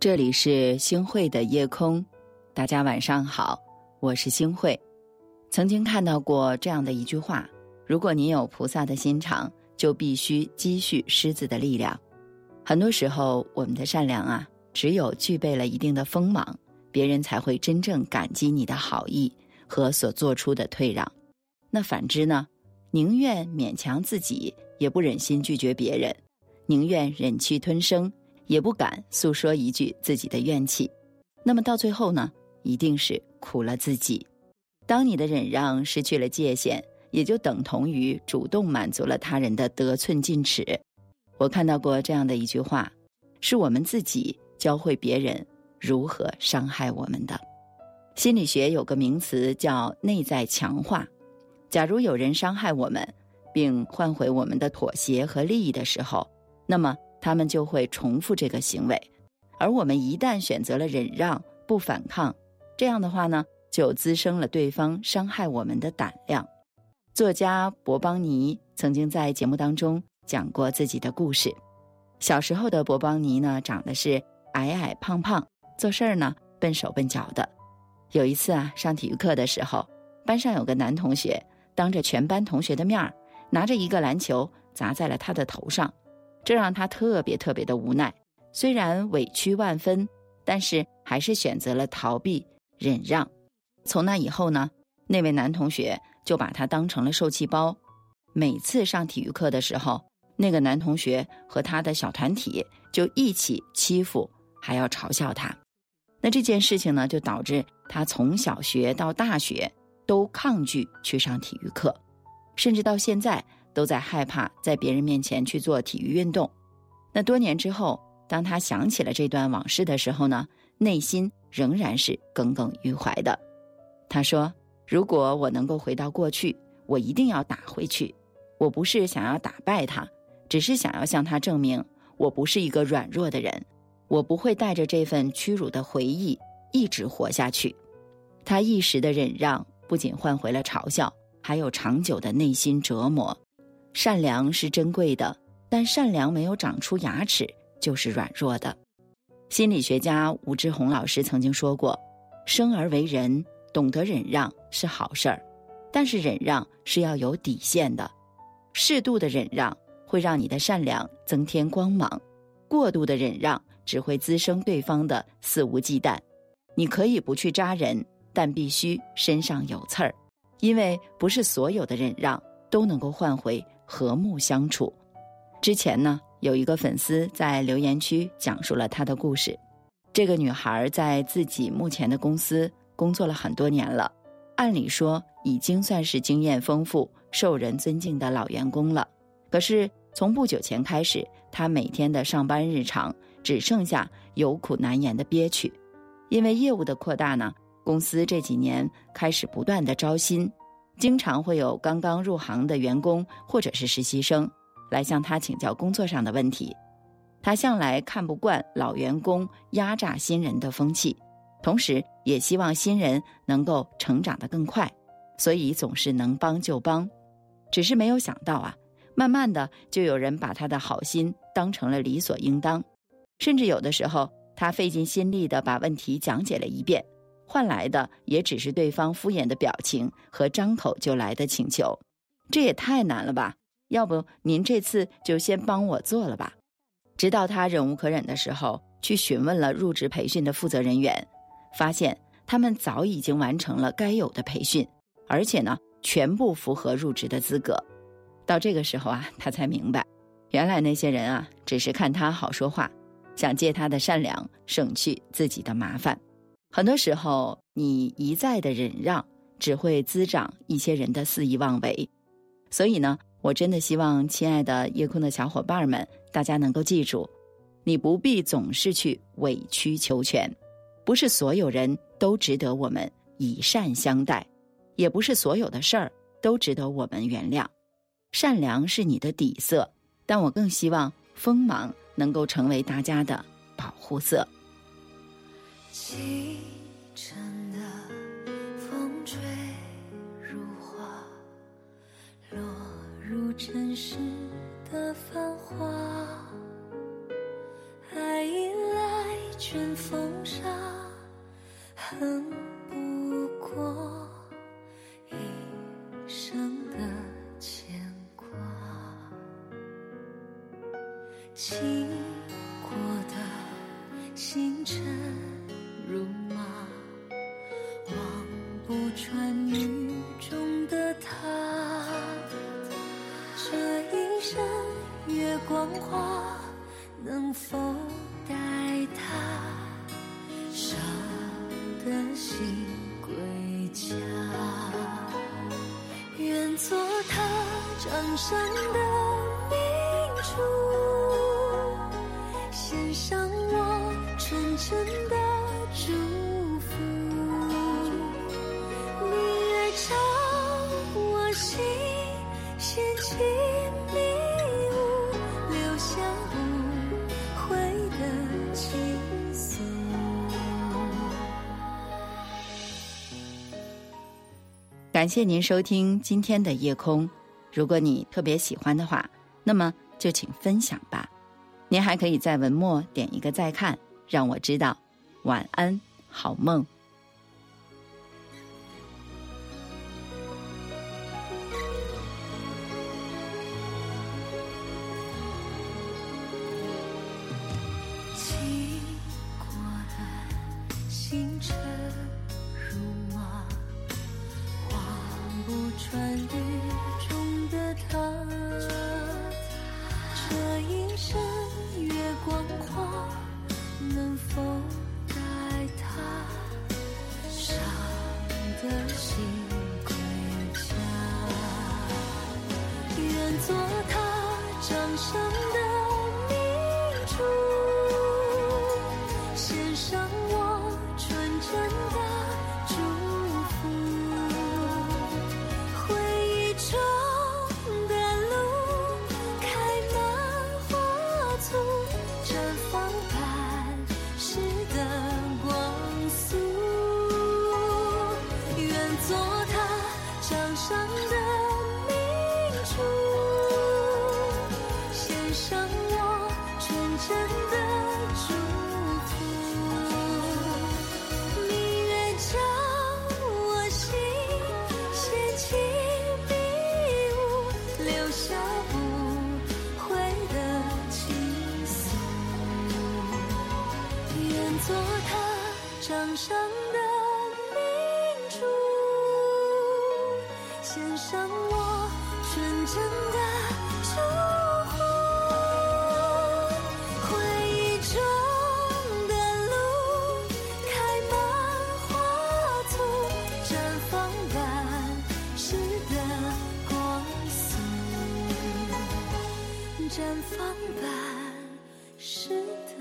这里是星汇的夜空，大家晚上好，我是星汇。曾经看到过这样的一句话：如果你有菩萨的心肠，就必须积蓄狮子的力量。很多时候，我们的善良啊，只有具备了一定的锋芒，别人才会真正感激你的好意和所做出的退让。那反之呢？宁愿勉强自己，也不忍心拒绝别人；宁愿忍气吞声，也不敢诉说一句自己的怨气。那么到最后呢，一定是苦了自己。当你的忍让失去了界限，也就等同于主动满足了他人的得寸进尺。我看到过这样的一句话：是我们自己教会别人如何伤害我们的。心理学有个名词叫内在强化。假如有人伤害我们，并换回我们的妥协和利益的时候，那么他们就会重复这个行为。而我们一旦选择了忍让、不反抗，这样的话呢，就滋生了对方伤害我们的胆量。作家博邦尼曾经在节目当中讲过自己的故事。小时候的博邦尼呢，长得是矮矮胖胖，做事儿呢笨手笨脚的。有一次啊，上体育课的时候，班上有个男同学。当着全班同学的面儿，拿着一个篮球砸在了他的头上，这让他特别特别的无奈。虽然委屈万分，但是还是选择了逃避忍让。从那以后呢，那位男同学就把他当成了受气包。每次上体育课的时候，那个男同学和他的小团体就一起欺负，还要嘲笑他。那这件事情呢，就导致他从小学到大学。都抗拒去上体育课，甚至到现在都在害怕在别人面前去做体育运动。那多年之后，当他想起了这段往事的时候呢，内心仍然是耿耿于怀的。他说：“如果我能够回到过去，我一定要打回去。我不是想要打败他，只是想要向他证明，我不是一个软弱的人。我不会带着这份屈辱的回忆一直活下去。”他一时的忍让。不仅换回了嘲笑，还有长久的内心折磨。善良是珍贵的，但善良没有长出牙齿就是软弱的。心理学家吴志红老师曾经说过：“生而为人，懂得忍让是好事儿，但是忍让是要有底线的。适度的忍让会让你的善良增添光芒，过度的忍让只会滋生对方的肆无忌惮。你可以不去扎人。”但必须身上有刺儿，因为不是所有的忍让都能够换回和睦相处。之前呢，有一个粉丝在留言区讲述了他的故事。这个女孩在自己目前的公司工作了很多年了，按理说已经算是经验丰富、受人尊敬的老员工了。可是从不久前开始，她每天的上班日常只剩下有苦难言的憋屈，因为业务的扩大呢。公司这几年开始不断的招新，经常会有刚刚入行的员工或者是实习生来向他请教工作上的问题。他向来看不惯老员工压榨新人的风气，同时也希望新人能够成长得更快，所以总是能帮就帮。只是没有想到啊，慢慢的就有人把他的好心当成了理所应当，甚至有的时候他费尽心力的把问题讲解了一遍。换来的也只是对方敷衍的表情和张口就来的请求，这也太难了吧？要不您这次就先帮我做了吧？直到他忍无可忍的时候，去询问了入职培训的负责人员，发现他们早已经完成了该有的培训，而且呢，全部符合入职的资格。到这个时候啊，他才明白，原来那些人啊，只是看他好说话，想借他的善良省去自己的麻烦。很多时候，你一再的忍让，只会滋长一些人的肆意妄为。所以呢，我真的希望亲爱的夜空的小伙伴们，大家能够记住，你不必总是去委曲求全，不是所有人都值得我们以善相待，也不是所有的事儿都值得我们原谅。善良是你的底色，但我更希望锋芒能够成为大家的保护色。清晨的风吹如花，落入尘世的繁华。爱已来卷风沙，恨不过一生的牵挂。经这一生月光花，能否带他舍得心归家？愿做他掌上的明珠，献上我纯真的祝福。明月照我心，掀起你，感谢您收听今天的夜空。如果你特别喜欢的话，那么就请分享吧。您还可以在文末点一个再看，让我知道。晚安，好梦。献上我纯真的祝福。回忆中的路开满花簇，绽放半世的光速，绽放半世的。